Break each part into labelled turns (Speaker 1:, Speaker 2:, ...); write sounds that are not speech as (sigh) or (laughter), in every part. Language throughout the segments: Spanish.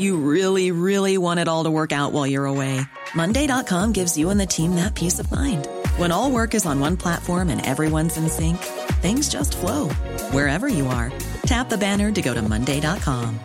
Speaker 1: You really, really want it all to work out while you're away. Monday.com gives you and the team that peace of mind. When all work is on one platform and everyone's in sync, things just flow wherever you are. Tap the banner to go to Monday.com.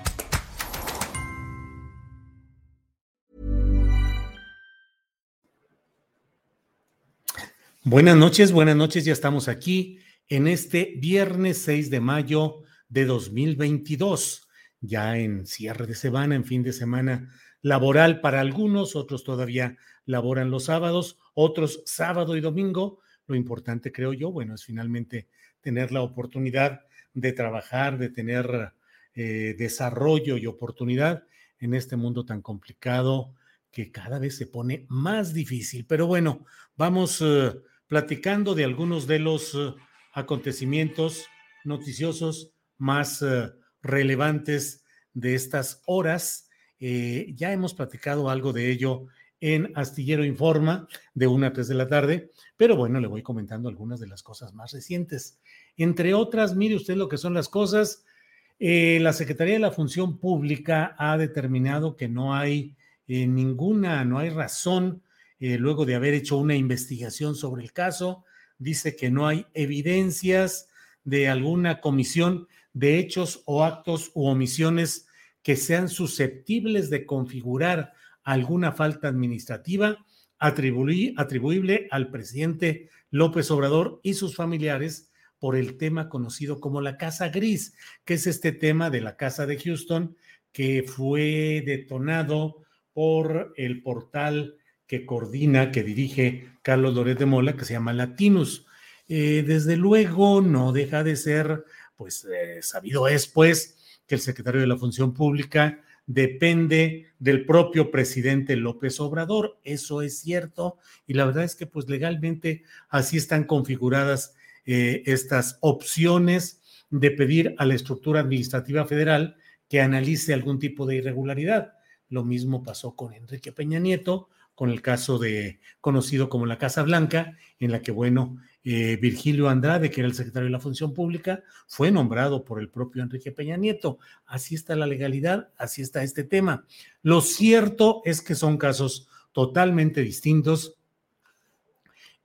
Speaker 2: Buenas noches, buenas noches, ya estamos aquí en este viernes 6 de mayo de 2022, ya en cierre de semana, en fin de semana laboral para algunos, otros todavía laboran los sábados, otros sábado y domingo. Lo importante, creo yo, bueno, es finalmente tener la oportunidad de trabajar, de tener eh, desarrollo y oportunidad en este mundo tan complicado que cada vez se pone más difícil. Pero bueno, vamos eh, platicando de algunos de los eh, acontecimientos noticiosos más relevantes de estas horas. Eh, ya hemos platicado algo de ello en Astillero Informa de 1 a 3 de la tarde, pero bueno, le voy comentando algunas de las cosas más recientes. Entre otras, mire usted lo que son las cosas. la Secretaría de la Función Pública ha determinado que no hay ninguna, no hay razón eh, luego de haber hecho una investigación sobre el caso, dice que no hay evidencias de alguna comisión de hechos o actos u omisiones que sean susceptibles de configurar alguna falta administrativa atribuible al presidente López Obrador y sus familiares por el tema conocido como la Casa Gris, que es este tema de la Casa de Houston que fue detonado por el portal que coordina, que dirige Carlos Loret de Mola, que se llama Latinus. Eh, desde luego, no deja de ser, pues eh, sabido es, pues, que el secretario de la Función Pública depende del propio presidente López Obrador. Eso es cierto. Y la verdad es que, pues, legalmente así están configuradas eh, estas opciones de pedir a la estructura administrativa federal que analice algún tipo de irregularidad. Lo mismo pasó con Enrique Peña Nieto, con el caso de conocido como la Casa Blanca, en la que, bueno, eh, Virgilio Andrade, que era el secretario de la Función Pública, fue nombrado por el propio Enrique Peña Nieto. Así está la legalidad, así está este tema. Lo cierto es que son casos totalmente distintos.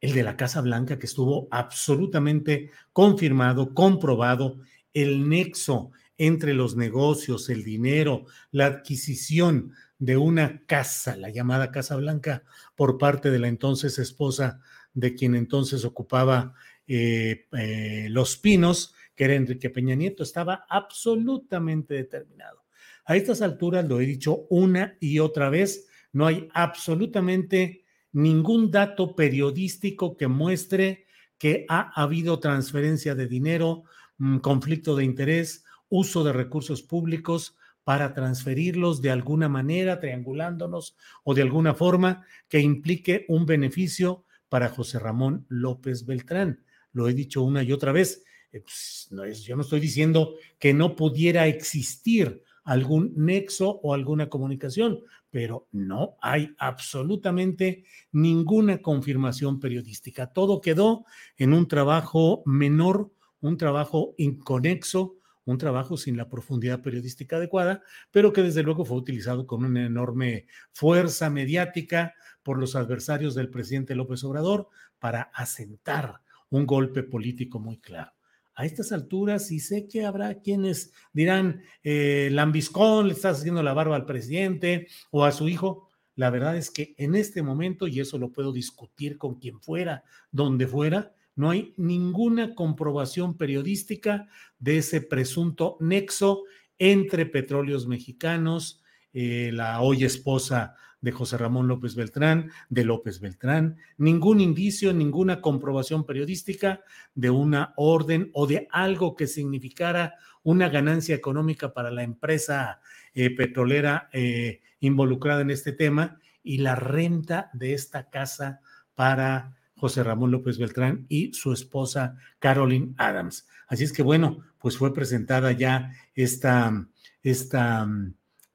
Speaker 2: El de la Casa Blanca, que estuvo absolutamente confirmado, comprobado, el nexo entre los negocios, el dinero, la adquisición de una casa, la llamada Casa Blanca, por parte de la entonces esposa de quien entonces ocupaba eh, eh, Los Pinos, que era Enrique Peña Nieto, estaba absolutamente determinado. A estas alturas, lo he dicho una y otra vez, no hay absolutamente ningún dato periodístico que muestre que ha habido transferencia de dinero, mm, conflicto de interés, uso de recursos públicos para transferirlos de alguna manera, triangulándonos o de alguna forma que implique un beneficio para José Ramón López Beltrán. Lo he dicho una y otra vez. Eh, pues, no es, yo no estoy diciendo que no pudiera existir algún nexo o alguna comunicación, pero no hay absolutamente ninguna confirmación periodística. Todo quedó en un trabajo menor, un trabajo inconexo, un trabajo sin la profundidad periodística adecuada, pero que desde luego fue utilizado con una enorme fuerza mediática por los adversarios del presidente López Obrador para asentar un golpe político muy claro. A estas alturas, y sé que habrá quienes dirán, eh, Lambiscón le está haciendo la barba al presidente o a su hijo. la verdad es que en este momento, y eso lo puedo discutir con quien fuera, donde fuera, no hay ninguna comprobación periodística de ese presunto nexo entre petróleos mexicanos, eh, la hoy esposa de José Ramón López Beltrán, de López Beltrán, ningún indicio, ninguna comprobación periodística de una orden o de algo que significara una ganancia económica para la empresa eh, petrolera eh, involucrada en este tema y la renta de esta casa para José Ramón López Beltrán y su esposa Carolyn Adams. Así es que bueno, pues fue presentada ya esta, esta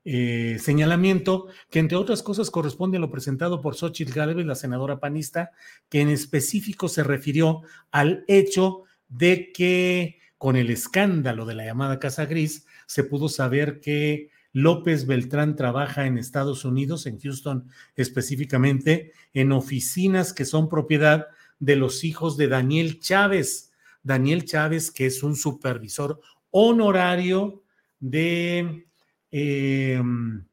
Speaker 2: eh, señalamiento que entre otras cosas corresponde a lo presentado por Xochitl Gálvez, la senadora panista, que en específico se refirió al hecho de que con el escándalo de la llamada Casa Gris se pudo saber que López Beltrán trabaja en Estados Unidos, en Houston específicamente, en oficinas que son propiedad de los hijos de Daniel Chávez. Daniel Chávez, que es un supervisor honorario de Em,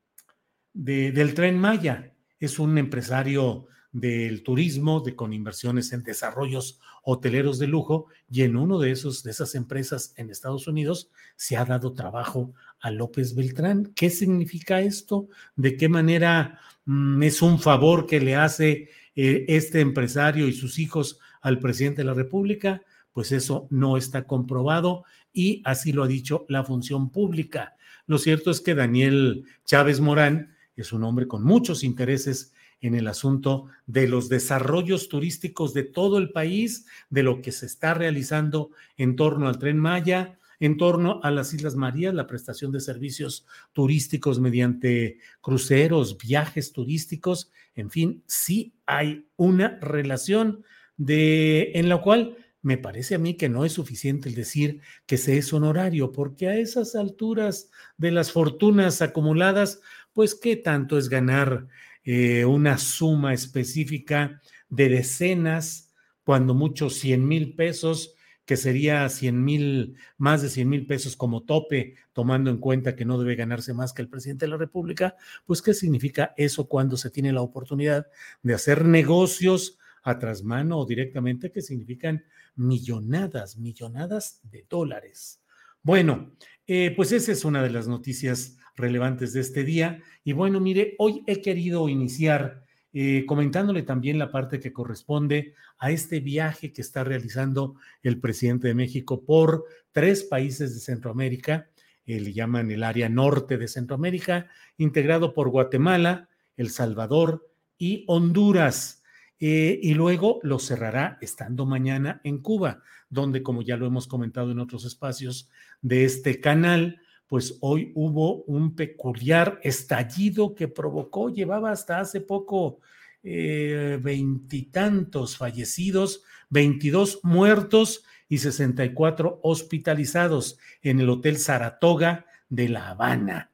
Speaker 2: del tren Maya. Es un empresario del turismo, de, con inversiones en desarrollos hoteleros de lujo, y en uno de, esos, de esas empresas en Estados Unidos se ha dado trabajo a López Beltrán. ¿Qué significa esto? ¿De qué manera mm, es un favor que le hace eh, este empresario y sus hijos al presidente de la República? Pues eso no está comprobado y así lo ha dicho la función pública. Lo cierto es que Daniel Chávez Morán es un hombre con muchos intereses en el asunto de los desarrollos turísticos de todo el país, de lo que se está realizando en torno al tren Maya, en torno a las Islas Marías, la prestación de servicios turísticos mediante cruceros, viajes turísticos, en fin, sí hay una relación de en la cual me parece a mí que no es suficiente el decir que se es honorario, porque a esas alturas de las fortunas acumuladas, pues qué tanto es ganar eh, una suma específica de decenas, cuando mucho 100 mil pesos, que sería 100 mil, más de 100 mil pesos como tope, tomando en cuenta que no debe ganarse más que el presidente de la República, pues qué significa eso cuando se tiene la oportunidad de hacer negocios a trasmano o directamente, que significan millonadas, millonadas de dólares. Bueno, eh, pues esa es una de las noticias relevantes de este día. Y bueno, mire, hoy he querido iniciar eh, comentándole también la parte que corresponde a este viaje que está realizando el presidente de México por tres países de Centroamérica, eh, le llaman el área norte de Centroamérica, integrado por Guatemala, El Salvador y Honduras. Eh, y luego lo cerrará estando mañana en Cuba, donde, como ya lo hemos comentado en otros espacios de este canal, pues hoy hubo un peculiar estallido que provocó, llevaba hasta hace poco eh, veintitantos fallecidos, 22 muertos y 64 hospitalizados en el Hotel Saratoga de La Habana.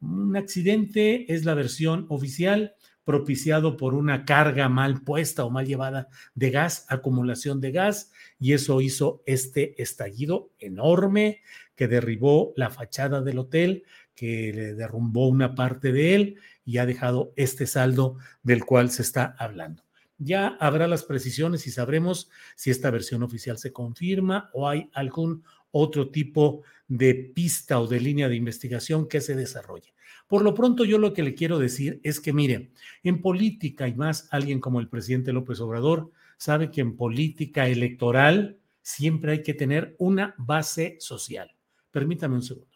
Speaker 2: Un accidente es la versión oficial propiciado por una carga mal puesta o mal llevada de gas, acumulación de gas, y eso hizo este estallido enorme que derribó la fachada del hotel, que le derrumbó una parte de él y ha dejado este saldo del cual se está hablando. Ya habrá las precisiones y sabremos si esta versión oficial se confirma o hay algún otro tipo de pista o de línea de investigación que se desarrolle. Por lo pronto, yo lo que le quiero decir es que, mire, en política y más alguien como el presidente López Obrador sabe que en política electoral siempre hay que tener una base social. Permítame un segundo.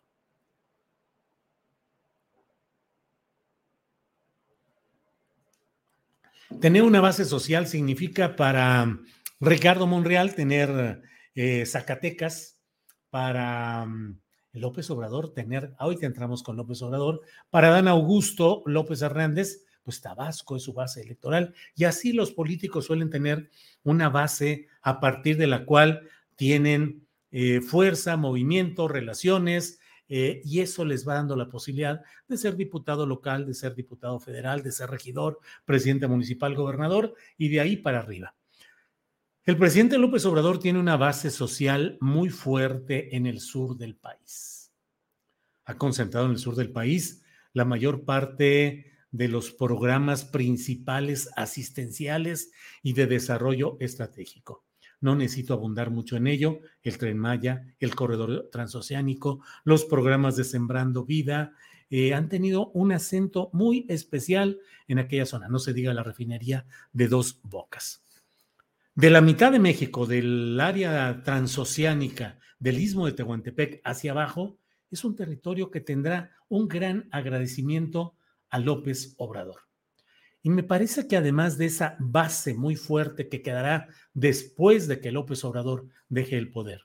Speaker 2: Tener una base social significa para Ricardo Monreal tener eh, Zacatecas, para mm, López Obrador tener, ah, que entramos con López Obrador, para Dan Augusto López Hernández, pues Tabasco es su base electoral. Y así los políticos suelen tener una base a partir de la cual tienen eh, fuerza, movimiento, relaciones, eh, y eso les va dando la posibilidad de ser diputado local, de ser diputado federal, de ser regidor, presidente municipal, gobernador, y de ahí para arriba. El presidente López Obrador tiene una base social muy fuerte en el sur del país. Ha concentrado en el sur del país la mayor parte de los programas principales asistenciales y de desarrollo estratégico. No necesito abundar mucho en ello. El tren Maya, el corredor transoceánico, los programas de Sembrando Vida, eh, han tenido un acento muy especial en aquella zona. No se diga la refinería de dos bocas. De la mitad de México, del área transoceánica, del istmo de Tehuantepec hacia abajo, es un territorio que tendrá un gran agradecimiento a López Obrador. Y me parece que además de esa base muy fuerte que quedará después de que López Obrador deje el poder,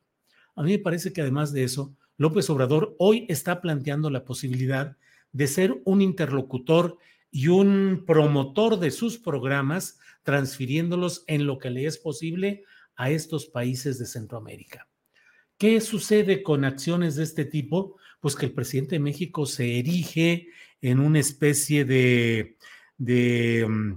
Speaker 2: a mí me parece que además de eso, López Obrador hoy está planteando la posibilidad de ser un interlocutor y un promotor de sus programas, transfiriéndolos en lo que le es posible a estos países de Centroamérica. ¿Qué sucede con acciones de este tipo? Pues que el presidente de México se erige en una especie de mm,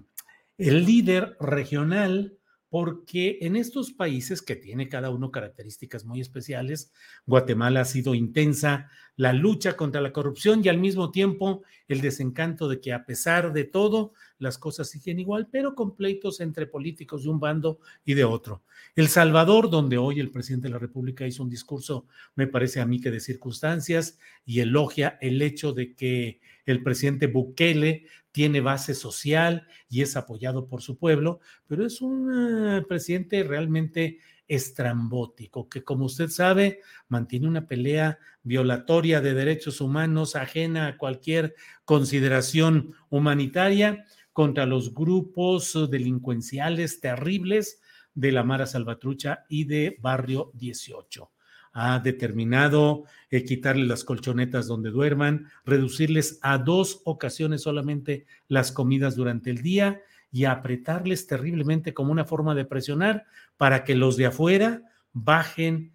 Speaker 2: el líder regional, porque en estos países que tiene cada uno características muy especiales, Guatemala ha sido intensa la lucha contra la corrupción y al mismo tiempo el desencanto de que a pesar de todo las cosas siguen igual, pero con pleitos entre políticos de un bando y de otro. El Salvador, donde hoy el presidente de la República hizo un discurso, me parece a mí que de circunstancias, y elogia el hecho de que el presidente Bukele tiene base social y es apoyado por su pueblo, pero es un eh, presidente realmente estrambótico, que como usted sabe, mantiene una pelea violatoria de derechos humanos ajena a cualquier consideración humanitaria contra los grupos delincuenciales terribles de la Mara Salvatrucha y de Barrio 18 ha determinado eh, quitarle las colchonetas donde duerman, reducirles a dos ocasiones solamente las comidas durante el día y apretarles terriblemente como una forma de presionar para que los de afuera bajen,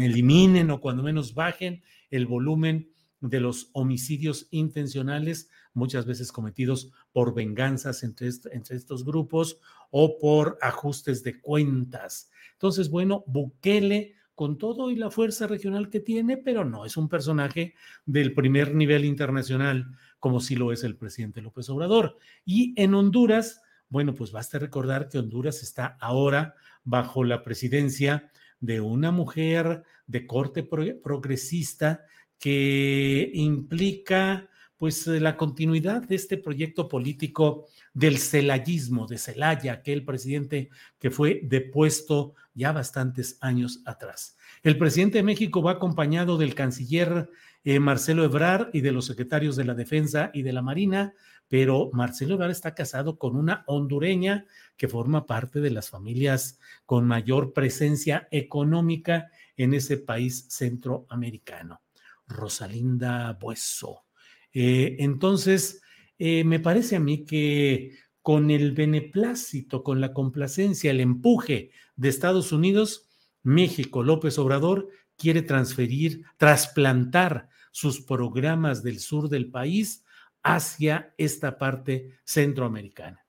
Speaker 2: eliminen o cuando menos bajen el volumen de los homicidios intencionales, muchas veces cometidos por venganzas entre, entre estos grupos o por ajustes de cuentas. Entonces, bueno, Bukele con todo y la fuerza regional que tiene, pero no es un personaje del primer nivel internacional, como sí lo es el presidente López Obrador. Y en Honduras, bueno, pues basta recordar que Honduras está ahora bajo la presidencia de una mujer de corte progresista que implica pues la continuidad de este proyecto político del celayismo, de Celaya, aquel presidente que fue depuesto ya bastantes años atrás. El presidente de México va acompañado del canciller eh, Marcelo Ebrard y de los secretarios de la Defensa y de la Marina, pero Marcelo Ebrard está casado con una hondureña que forma parte de las familias con mayor presencia económica en ese país centroamericano, Rosalinda Bueso. Eh, entonces, eh, me parece a mí que con el beneplácito, con la complacencia, el empuje de Estados Unidos, México, López Obrador, quiere transferir, trasplantar sus programas del sur del país hacia esta parte centroamericana.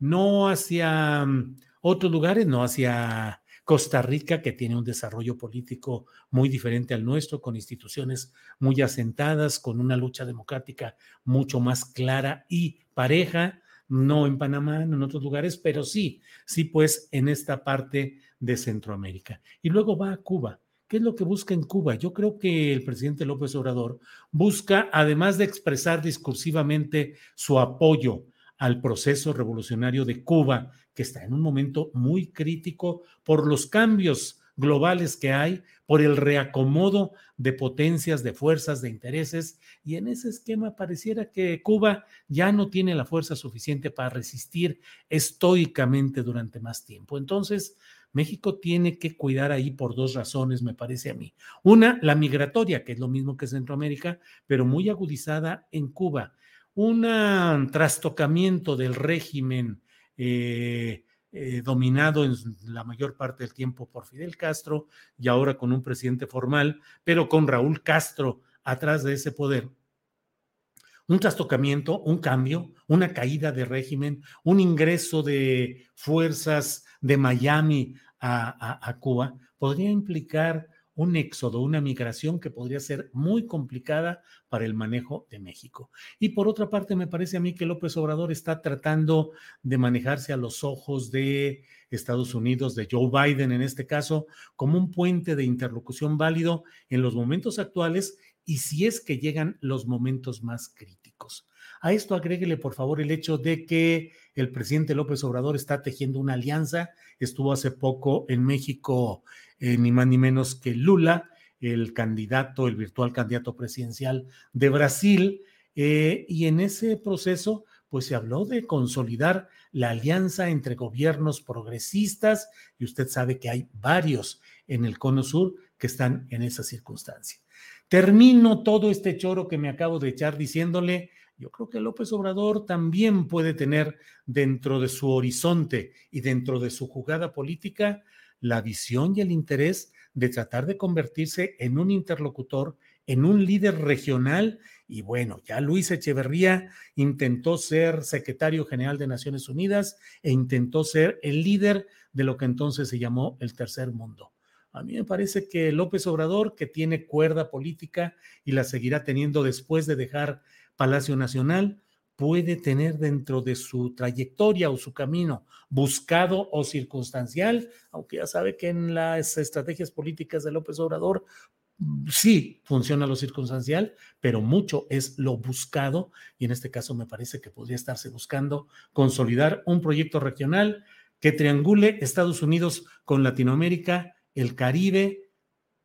Speaker 2: No hacia mm, otros lugares, no hacia Costa Rica, que tiene un desarrollo político muy diferente al nuestro, con instituciones muy asentadas, con una lucha democrática mucho más clara y pareja, no en Panamá, no en otros lugares, pero sí, sí, pues en esta parte de Centroamérica. Y luego va a Cuba. ¿Qué es lo que busca en Cuba? Yo creo que el presidente López Obrador busca, además de expresar discursivamente su apoyo al proceso revolucionario de Cuba, que está en un momento muy crítico por los cambios globales que hay, por el reacomodo de potencias, de fuerzas, de intereses, y en ese esquema pareciera que Cuba ya no tiene la fuerza suficiente para resistir estoicamente durante más tiempo. Entonces, México tiene que cuidar ahí por dos razones, me parece a mí. Una, la migratoria, que es lo mismo que Centroamérica, pero muy agudizada en Cuba un trastocamiento del régimen eh, eh, dominado en la mayor parte del tiempo por Fidel Castro y ahora con un presidente formal, pero con Raúl Castro atrás de ese poder. Un trastocamiento, un cambio, una caída de régimen, un ingreso de fuerzas de Miami a Cuba, podría implicar un éxodo, una migración que podría ser muy complicada para el manejo de México. Y por otra parte, me parece a mí que López Obrador está tratando de manejarse a los ojos de Estados Unidos, de Joe Biden en este caso, como un puente de interlocución válido en los momentos actuales y si es que llegan los momentos más críticos. A esto agréguele, por favor, el hecho de que el presidente López Obrador está tejiendo una alianza. Estuvo hace poco en México, eh, ni más ni menos que Lula, el candidato, el virtual candidato presidencial de Brasil. Eh, y en ese proceso, pues se habló de consolidar la alianza entre gobiernos progresistas, y usted sabe que hay varios en el Cono Sur que están en esa circunstancia. Termino todo este choro que me acabo de echar diciéndole yo creo que López Obrador también puede tener dentro de su horizonte y dentro de su jugada política la visión y el interés de tratar de convertirse en un interlocutor, en un líder regional. Y bueno, ya Luis Echeverría intentó ser secretario general de Naciones Unidas e intentó ser el líder de lo que entonces se llamó el tercer mundo. A mí me parece que López Obrador, que tiene cuerda política y la seguirá teniendo después de dejar Palacio Nacional puede tener dentro de su trayectoria o su camino buscado o circunstancial, aunque ya sabe que en las estrategias políticas de López Obrador mm, sí funciona lo circunstancial, pero mucho es lo buscado y en este caso me parece que podría estarse buscando consolidar un proyecto regional que triangule Estados Unidos con Latinoamérica, el Caribe,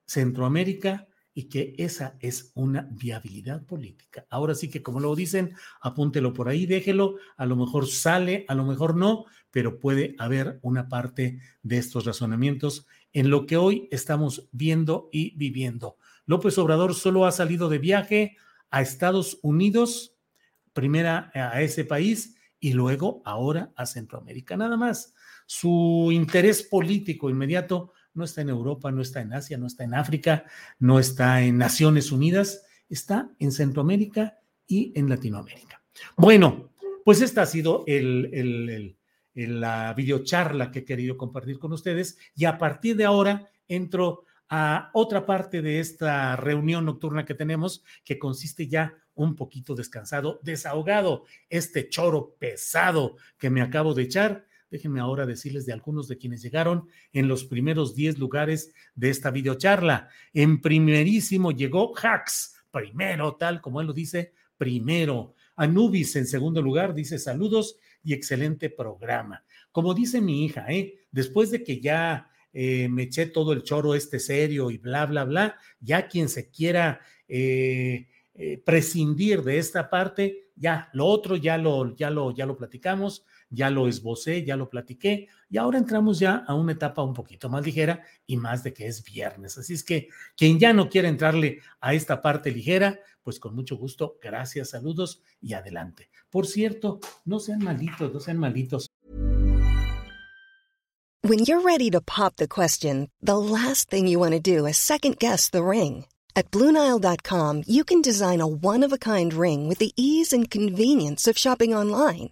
Speaker 2: Centroamérica y que esa es una viabilidad política. Ahora sí que como lo dicen, apúntelo por ahí, déjelo, a lo mejor sale, a lo mejor no, pero puede haber una parte de estos razonamientos en lo que hoy estamos viendo y viviendo. López Obrador solo ha salido de viaje a Estados Unidos, primera a ese país y luego ahora a Centroamérica, nada más. Su interés político inmediato no está en Europa, no está en Asia, no está en África, no está en Naciones Unidas, está en Centroamérica y en Latinoamérica. Bueno, pues esta ha sido el, la videocharla que he querido compartir con ustedes y a partir de ahora entro a otra parte de esta reunión nocturna que tenemos que consiste ya un poquito descansado, desahogado, este choro pesado que me acabo de echar Déjenme ahora decirles de algunos de quienes llegaron en los primeros 10 lugares de esta videocharla. En primerísimo llegó Hax, primero, tal como él lo dice, primero. Anubis en segundo lugar dice saludos y excelente programa. Como dice mi hija, ¿eh? después de que ya eh, me eché todo el choro este serio y bla, bla, bla, ya quien se quiera eh, eh, prescindir de esta parte, ya, lo otro ya lo, ya lo, ya lo platicamos ya lo esbocé, ya lo platiqué y ahora entramos ya a una etapa un poquito más ligera y más de que es viernes. Así es que quien ya no quiera entrarle a esta parte ligera, pues con mucho gusto, gracias, saludos y adelante. Por cierto, no sean malitos, no sean malitos.
Speaker 3: When you're ready to pop the question, the last thing you want to do is second guess the ring. At BlueNile.com, you can design a one-of-a-kind ring with the ease and convenience of shopping online.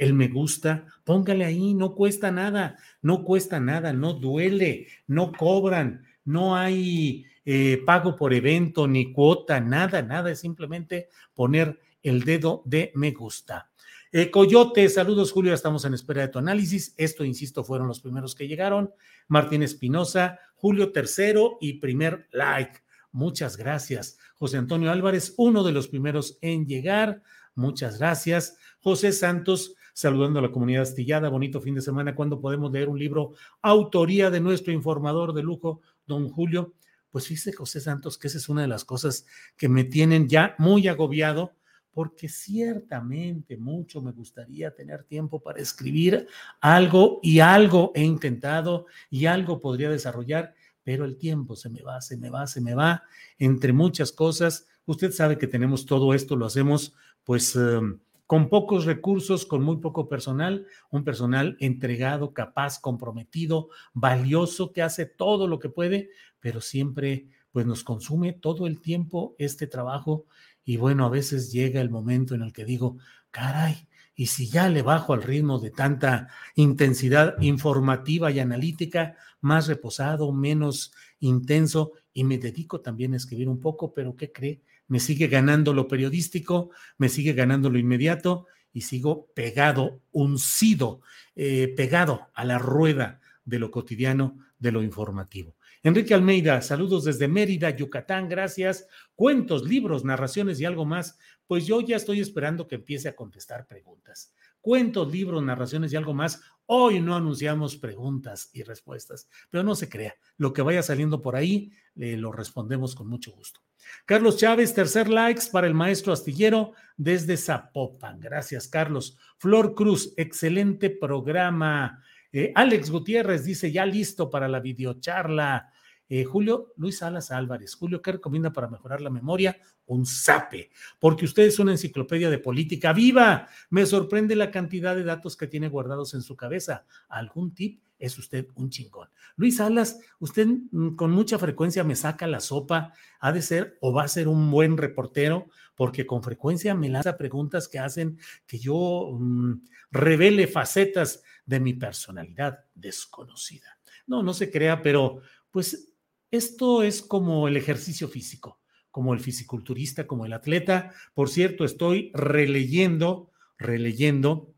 Speaker 2: el me gusta, póngale ahí, no cuesta nada, no cuesta nada, no duele, no cobran, no hay eh, pago por evento ni cuota, nada, nada, es simplemente poner el dedo de me gusta. Eh, Coyote, saludos Julio, estamos en espera de tu análisis. Esto, insisto, fueron los primeros que llegaron. Martín Espinosa, Julio tercero y primer like. Muchas gracias. José Antonio Álvarez, uno de los primeros en llegar. Muchas gracias. José Santos, saludando a la comunidad astillada. Bonito fin de semana. ¿Cuándo podemos leer un libro autoría de nuestro informador de lujo, don Julio? Pues fíjese, José Santos, que esa es una de las cosas que me tienen ya muy agobiado, porque ciertamente mucho me gustaría tener tiempo para escribir algo y algo he intentado y algo podría desarrollar, pero el tiempo se me va, se me va, se me va, entre muchas cosas. Usted sabe que tenemos todo esto, lo hacemos pues... Em, con pocos recursos, con muy poco personal, un personal entregado, capaz, comprometido, valioso, que hace todo lo que puede, pero siempre pues nos consume todo el tiempo este trabajo y bueno, a veces llega el momento en el que digo, caray, y si ya le bajo al ritmo de tanta intensidad informativa y analítica, más reposado, menos intenso, y me dedico también a escribir un poco, pero ¿qué cree? Me sigue ganando lo periodístico, me sigue ganando lo inmediato y sigo pegado, uncido, eh, pegado a la rueda de lo cotidiano, de lo informativo. Enrique Almeida, saludos desde Mérida, Yucatán, gracias. Cuentos, libros, narraciones y algo más. Pues yo ya estoy esperando que empiece a contestar preguntas. Cuentos, libros, narraciones y algo más. Hoy no anunciamos preguntas y respuestas, pero no se crea. Lo que vaya saliendo por ahí, lo respondemos con mucho gusto. Carlos Chávez, tercer likes para el maestro astillero desde Zapopan. Gracias, Carlos. Flor Cruz, excelente programa. Eh, Alex Gutiérrez dice, ya listo para la videocharla. Eh, Julio Luis Salas Álvarez, Julio, ¿qué recomienda para mejorar la memoria? Un SAPE, porque usted es una enciclopedia de política viva. Me sorprende la cantidad de datos que tiene guardados en su cabeza. ¿Algún tip? Es usted un chingón. Luis Salas, usted mm, con mucha frecuencia me saca la sopa. Ha de ser o va a ser un buen reportero, porque con frecuencia me lanza preguntas que hacen que yo mm, revele facetas de mi personalidad desconocida. No, no se crea, pero pues esto es como el ejercicio físico, como el fisiculturista, como el atleta. Por cierto, estoy releyendo, releyendo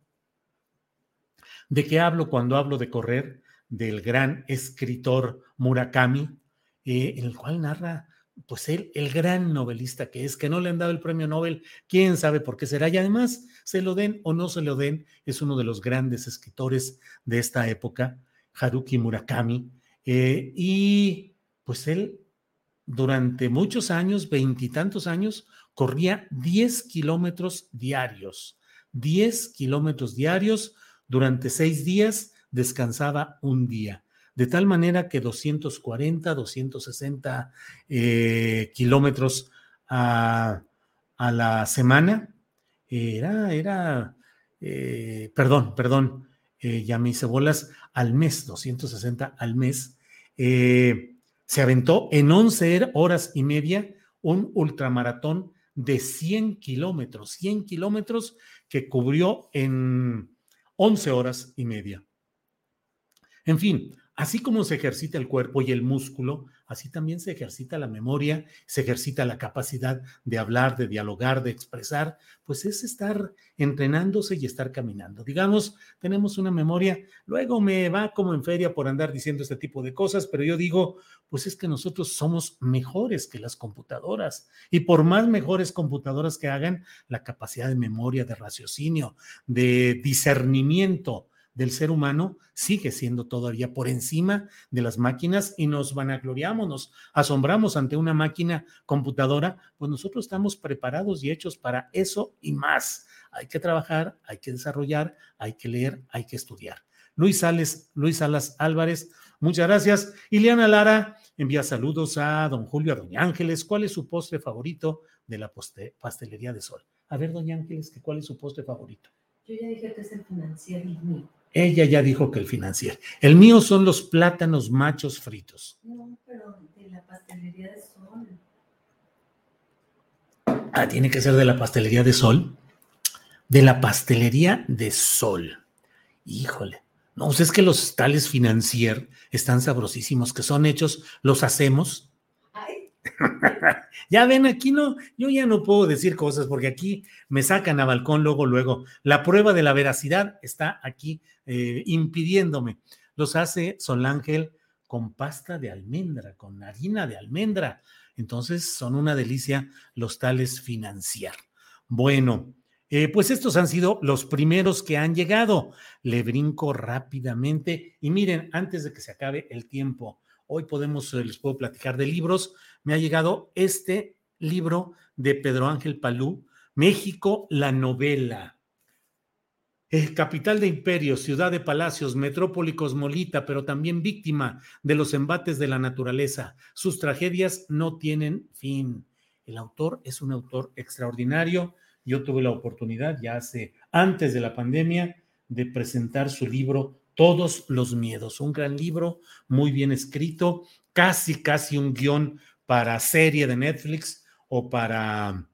Speaker 2: de qué hablo cuando hablo de correr, del gran escritor Murakami, eh, en el cual narra, pues él, el gran novelista que es, que no le han dado el premio Nobel, quién sabe por qué será, y además se lo den o no se lo den, es uno de los grandes escritores de esta época, Haruki Murakami, eh, y pues él durante muchos años, veintitantos años, corría 10 kilómetros diarios. 10 kilómetros diarios durante seis días, descansaba un día. De tal manera que 240, 260 eh, kilómetros a, la semana, era, era, eh, perdón, perdón, eh, ya me hice bolas, al mes, 260 al mes. Eh, se aventó en 11 horas y media un ultramaratón de 100 kilómetros, 100 kilómetros que cubrió en 11 horas y media. En fin, así como se ejercita el cuerpo y el músculo, así también se ejercita la memoria, se ejercita la capacidad de hablar, de dialogar, de expresar, pues es estar entrenándose y estar caminando. Digamos, tenemos una memoria, luego me va como en feria por andar diciendo este tipo de cosas, pero yo digo, pues es que nosotros somos mejores que las computadoras y por más mejores computadoras que hagan, la capacidad de memoria, de raciocinio, de discernimiento, del ser humano sigue siendo todavía por encima de las máquinas y nos vanagloriamos, nos asombramos ante una máquina computadora, pues nosotros estamos preparados y hechos para eso y más. Hay que trabajar, hay que desarrollar, hay que leer, hay que estudiar. Luis Sales, Luis Salas Álvarez, muchas gracias. Ileana Lara envía saludos a don Julio, a doña Ángeles. ¿Cuál es su postre favorito de la pastelería de sol? A ver, doña Ángeles, ¿cuál es su postre favorito?
Speaker 4: Yo ya dije que es el financiero mío.
Speaker 2: Ella ya dijo que el financiero. El mío son los plátanos machos fritos.
Speaker 4: No, pero de la pastelería de sol.
Speaker 2: Ah, tiene que ser de la pastelería de sol. De la pastelería de sol. Híjole. No, pues es que los tales financier están sabrosísimos, que son hechos, los hacemos (laughs) ya ven, aquí no, yo ya no puedo decir cosas porque aquí me sacan a balcón luego, luego. La prueba de la veracidad está aquí eh, impidiéndome. Los hace Sol Ángel con pasta de almendra, con harina de almendra. Entonces son una delicia los tales financiar. Bueno, Eh, pues estos han sido los primeros que han llegado. Le brinco rápidamente y miren, antes de que se acabe el tiempo, hoy podemos, eh, les puedo platicar de libros. Me ha llegado este libro de Pedro Ángel Palú, México, la novela. Capital de imperios, ciudad de palacios, metrópoli cosmolita, pero también víctima de los embates de la naturaleza. Sus tragedias no tienen fin. El autor es un autor extraordinario yo tuve la oportunidad ya hace, antes de la pandemia, de presentar su libro Todos los Miedos, un gran libro, muy bien escrito, casi, casi un guion para serie de Netflix o para,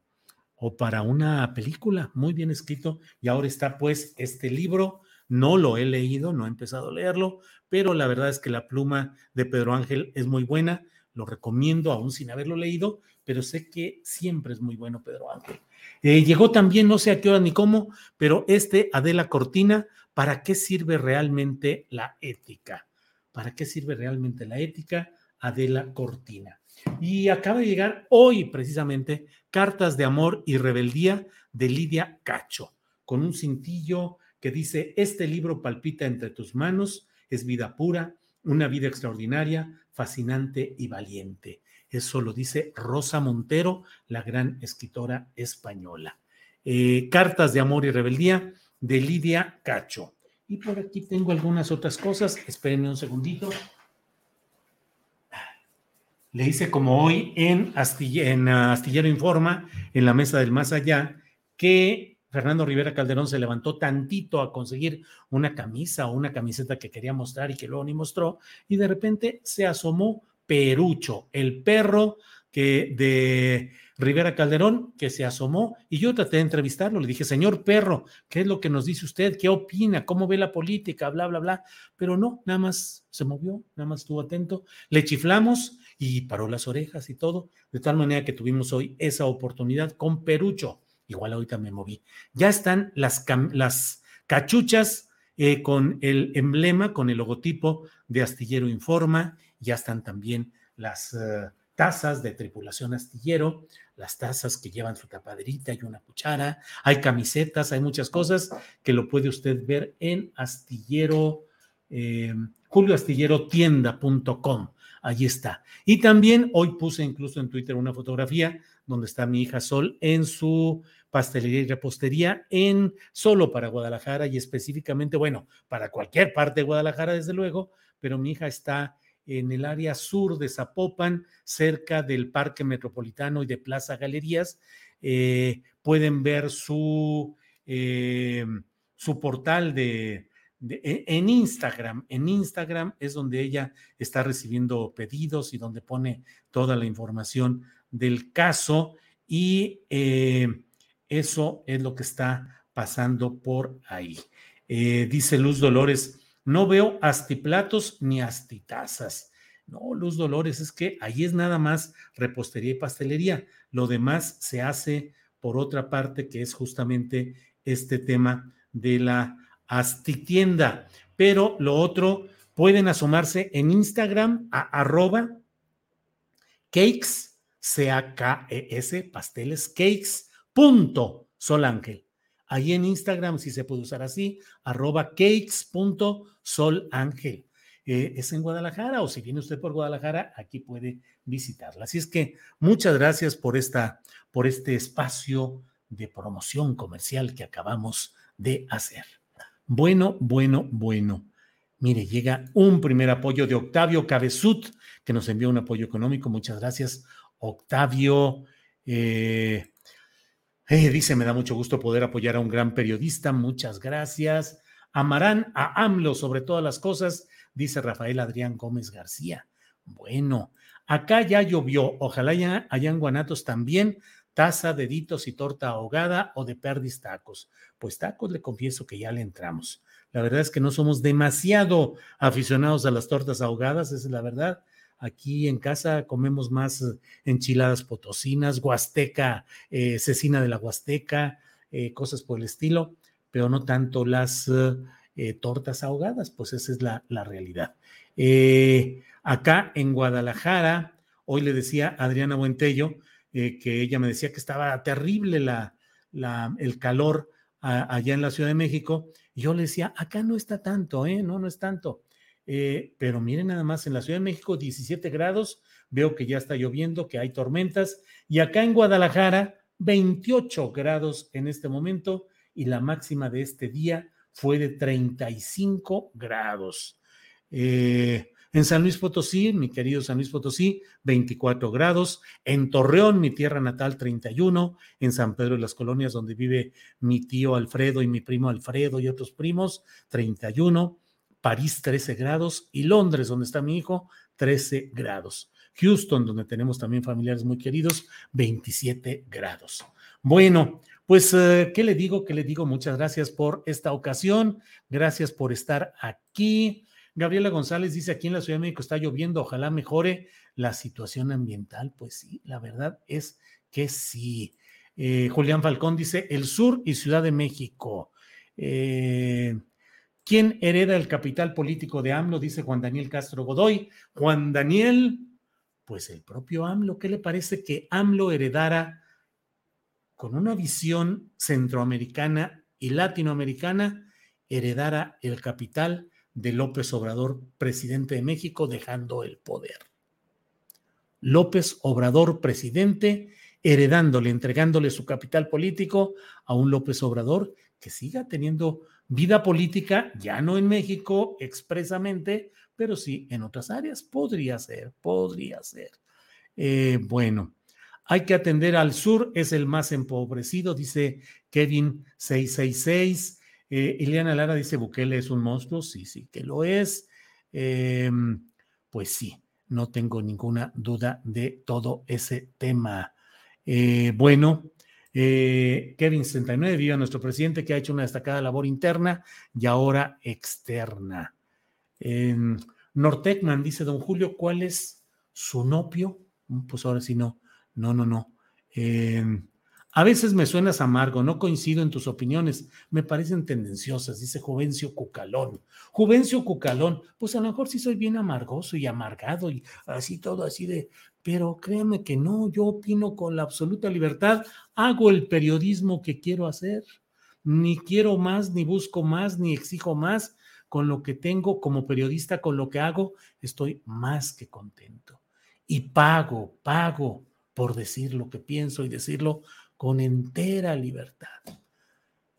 Speaker 2: o para una película, muy bien escrito. Y ahora está pues este libro, no lo he leído, no he empezado a leerlo, pero la verdad es que la pluma de Pedro Ángel es muy buena, lo recomiendo aún sin haberlo leído, pero sé que siempre es muy bueno Pedro Ángel. Eh, llegó también, no sé a qué hora ni cómo, pero este Adela Cortina, ¿para qué sirve realmente la ética? ¿Para qué sirve realmente la ética? Adela Cortina. Y acaba de llegar hoy precisamente Cartas de Amor y Rebeldía de Lidia Cacho, con un cintillo que dice, este libro palpita entre tus manos, es vida pura, una vida extraordinaria, fascinante y valiente. Eso lo dice Rosa Montero, la gran escritora española. Eh, Cartas de Amor y Rebeldía de Lidia Cacho. Y por aquí tengo algunas otras cosas. Espérenme un segundito. Le hice como hoy en, en Astillero Informa, en la mesa del más allá, que Fernando Rivera Calderón se levantó tantito a conseguir una camisa o una camiseta que quería mostrar y que luego ni mostró, y de repente se asomó Perucho, el perro que de Rivera Calderón, que se asomó y yo traté de entrevistarlo. Le dije, señor perro, ¿qué es lo que nos dice usted? ¿Qué opina? ¿Cómo ve la política? Bla, bla, bla. Pero no, nada más se movió, nada más estuvo atento. Le chiflamos y paró las orejas y todo, de tal manera que tuvimos hoy esa oportunidad con Perucho. Igual ahorita me moví. Ya están las, cachuchas eh, con el emblema, con el logotipo de Astillero Informa ya están también las eh, tazas de tripulación astillero, las tazas que llevan su tapaderita y una cuchara, hay camisetas, hay muchas cosas que lo puede usted ver en astillero, eh, julioastillerotienda.com. Allí está. Y también hoy puse incluso en Twitter una fotografía donde está mi hija Sol en su pastelería y repostería en solo para Guadalajara y específicamente, bueno, para cualquier parte de Guadalajara, desde luego, pero mi hija está en el área sur de Zapopan, cerca del Parque Metropolitano y de Plaza Galerías. Eh, pueden ver su, eh, su portal de, e, en Instagram. En Instagram es donde ella está recibiendo pedidos y donde pone toda la información del caso y eh, eso es lo que está pasando por ahí. dice Luz Dolores, no veo astiplatos ni astitazas. No, Luz Dolores, es que ahí es nada más repostería y pastelería. Lo demás se hace por otra parte, que es justamente este tema de la astitienda. Pero lo otro, pueden asomarse en Instagram a arroba cakes, C-A-K-E-S, pasteles, cakes, punto, Sol Ángel. Ahí en Instagram, si se puede usar así, arroba cakes.solángel. Eh, es en Guadalajara o si viene usted por Guadalajara, aquí puede visitarla. Así es que muchas gracias por, esta, por este espacio de promoción comercial que acabamos de hacer. Bueno, bueno, bueno. Mire, llega un primer apoyo de Octavio Cabezut, que nos envió un apoyo económico. Muchas gracias, Octavio. Eh, eh, dice, me da mucho gusto poder apoyar a un gran periodista. Muchas gracias. Amarán a AMLO sobre todas las cosas, dice Rafael Adrián Gómez García. Bueno, acá ya llovió. Ojalá ya hayan guanatos también. Taza, deditos y torta ahogada o de perdis tacos. Pues tacos le confieso que ya le entramos. La verdad es que no somos demasiado aficionados a las tortas ahogadas, esa es la verdad. Aquí en casa comemos más eh, enchiladas potosinas, huasteca, eh, cecina de la huasteca, eh, cosas por el estilo, pero no tanto las tortas ahogadas, pues esa es la, la realidad. acá en Guadalajara, hoy le decía Adriana Buentello que ella me decía que estaba terrible la, el calor allá en la Ciudad de México. Yo le decía, acá no está tanto, ¿eh? No, no es tanto. Eh, pero miren nada más, en la Ciudad de México 17 grados, veo que ya está lloviendo, que hay tormentas, y acá en Guadalajara 28 grados en este momento, y la máxima de este día fue de 35 grados. Eh, en San Luis Potosí, mi querido San Luis Potosí, 24 grados. En Torreón, mi tierra natal, 31. En San Pedro de las Colonias, donde vive mi tío Alfredo y mi primo Alfredo y otros primos, 31. París, 13 grados. Y Londres, donde está mi hijo, 13 grados. Houston, donde tenemos también familiares muy queridos, 27 grados. Bueno, pues, eh, ¿qué le digo? ¿Qué le digo? Muchas gracias por esta ocasión. Gracias por estar aquí. Gabriela González dice, aquí en la Ciudad de México está lloviendo, ojalá mejore la situación ambiental. Pues sí, la verdad es que sí. Eh, Julián Falcón dice, el sur y Ciudad de México. Eh, ¿Quién hereda el capital político de AMLO? Dice Juan Daniel Castro Godoy. Juan Daniel, pues el propio AMLO. ¿Qué le parece que AMLO heredara con una visión centroamericana y latinoamericana, heredara el capital? de López Obrador, presidente de México, dejando el poder. López Obrador, presidente, heredándole, entregándole su capital político a un López Obrador que siga teniendo vida política, ya no en México expresamente, pero sí en otras áreas. Podría ser, podría ser. Eh, bueno, hay que atender al sur, es el más empobrecido, dice Kevin 666. Eh, Ileana Lara dice, Bukele es un monstruo, sí, sí, que lo es. Em, pues sí, no tengo ninguna duda de todo ese tema. Eh, bueno, eh, Kevin 69, viva nuestro presidente que ha hecho una destacada labor interna y ahora externa. Nortecman dice, don Julio, ¿cuál es su nopio? Mm, pues ahora sí no, no, no, no. A veces me suenas amargo, no coincido en tus opiniones, me parecen tendenciosas, dice Juvencio Cucalón. Juvencio Cucalón, pues a lo mejor sí soy bien amargoso y amargado y así todo así de, pero créeme que no, yo opino con la absoluta libertad, hago el periodismo que quiero hacer, ni quiero más, ni busco más, ni exijo más, con lo que tengo como periodista, con lo que hago, estoy más que contento. Y pago, pago por decir lo que pienso y decirlo con entera libertad.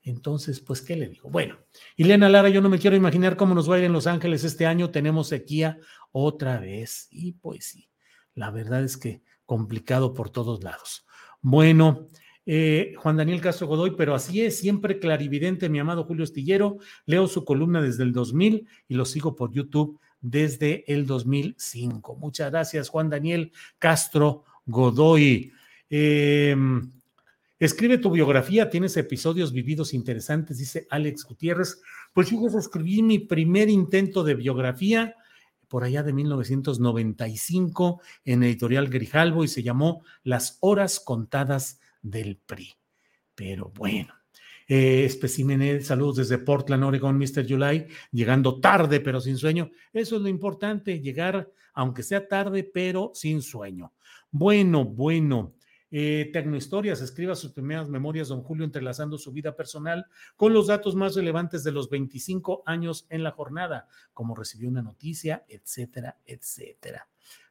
Speaker 2: Entonces, pues, ¿qué le digo? Bueno, Ileana Lara, yo no me quiero imaginar cómo nos va a ir en Los Ángeles este año. Tenemos sequía otra vez. Y pues sí, la verdad es que complicado por todos lados. Bueno, eh, Juan Daniel Castro Godoy, pero así es, siempre clarividente, mi amado Julio Estillero. Leo su columna desde el 2000 y lo sigo por YouTube desde el 2005. Muchas gracias, Juan Daniel Castro Godoy. Eh, Escribe tu biografía, tienes episodios vividos interesantes, dice Alex Gutiérrez. Pues yo escribí mi primer intento de biografía por allá de 1995 en editorial Grijalvo y se llamó Las horas contadas del PRI. Pero bueno, eh, especímenes, saludos desde Portland, Oregon, Mr. July, llegando tarde pero sin sueño. Eso es lo importante, llegar aunque sea tarde pero sin sueño. Bueno, bueno. Eh, Tecnohistorias escriba sus primeras memorias, don Julio, entrelazando su vida personal con los datos más relevantes de los 25 años en la jornada, como recibió una noticia, etcétera, etcétera.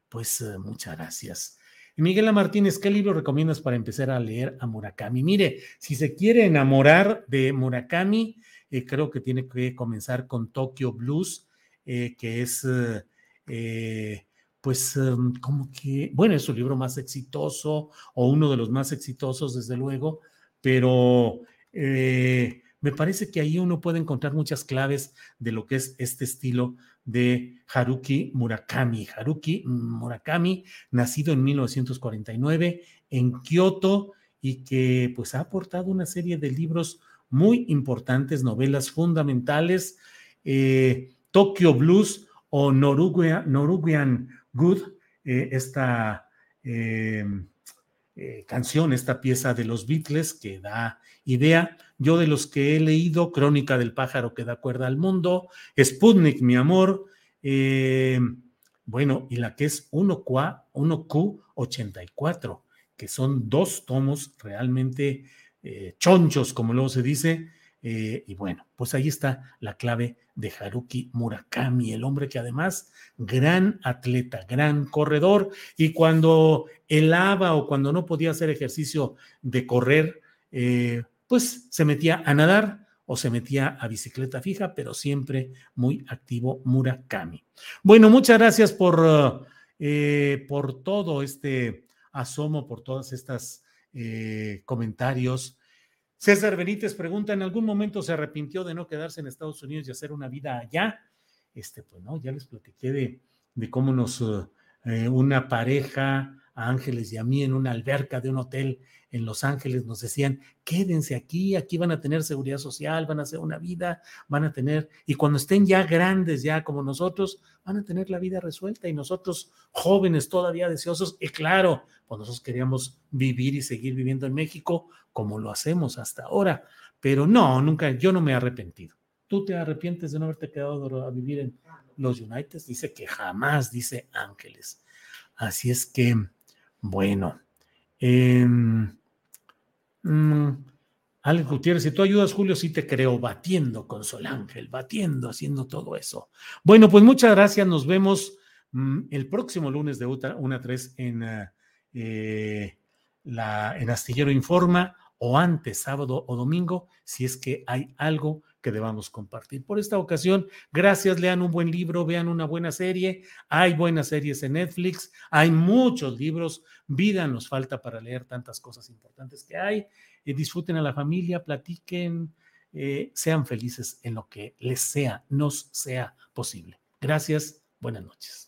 Speaker 2: Pues eh, muchas gracias. Miguel Martínez, ¿qué libro recomiendas para empezar a leer a Murakami? Mire, si se quiere enamorar de Murakami, eh, creo que tiene que comenzar con Tokyo Blues, que es pues em, como que, bueno, es su libro más exitoso o uno de los más exitosos, desde luego, pero eh, me parece que ahí uno puede encontrar muchas claves de lo que es este estilo de Haruki Murakami. Haruki Murakami, nacido en 1949 en Kioto y que pues ha aportado una serie de libros muy importantes, novelas fundamentales, eh, Tokyo Blues o Noruguian Good, eh, esta eh, eh, canción, esta pieza de los Beatles que da idea. Yo de los que he leído, Crónica del pájaro que da cuerda al mundo, Sputnik, mi amor, bueno, y la que es 1Q, 1Q84, que son dos tomos realmente eh, chonchos, como luego se dice. Y bueno, pues ahí está la clave de Haruki Murakami, el hombre que además, gran atleta, gran corredor, y cuando helaba o cuando no podía hacer ejercicio de correr, pues se metía a nadar o se metía a bicicleta fija, pero siempre muy activo Murakami. Bueno, muchas gracias por, eh, por todo este asomo, por todas estas eh, comentarios. César Benítez pregunta, ¿en algún momento se arrepintió de no quedarse en Estados Unidos y hacer una vida allá? Este, pues no, ya les platiqué de, cómo nos, eh, una pareja, a Ángeles y a mí en una alberca de un hotel en Los Ángeles, nos decían, quédense aquí, aquí van a tener seguridad social, van a hacer una vida, van a tener, y cuando estén ya grandes, ya como nosotros, van a tener la vida resuelta y nosotros jóvenes todavía deseosos, y claro, pues nosotros queríamos vivir y seguir viviendo en México como lo hacemos hasta ahora, pero no, nunca, yo no me he arrepentido. ¿Tú te arrepientes de no haberte quedado a vivir en los United? Dice que jamás, dice Ángeles. Así es que, bueno. Eh, Mm, Alex Gutiérrez, si tú ayudas, Julio, sí te creo, batiendo con Sol Ángel, batiendo, haciendo todo eso. Bueno, pues muchas gracias. Nos vemos mm, el próximo lunes de 1 a 3 en, ah, eh, la, en Astillero Informa o antes, sábado o domingo, si es que hay algo que debamos compartir. Por esta ocasión, gracias, lean un buen libro, vean una buena serie, hay buenas series en Netflix, hay muchos libros, vida nos falta para leer tantas cosas importantes que hay, eh, disfruten a la familia, platiquen, eh, sean felices en lo que les sea, nos sea posible. Gracias, buenas noches.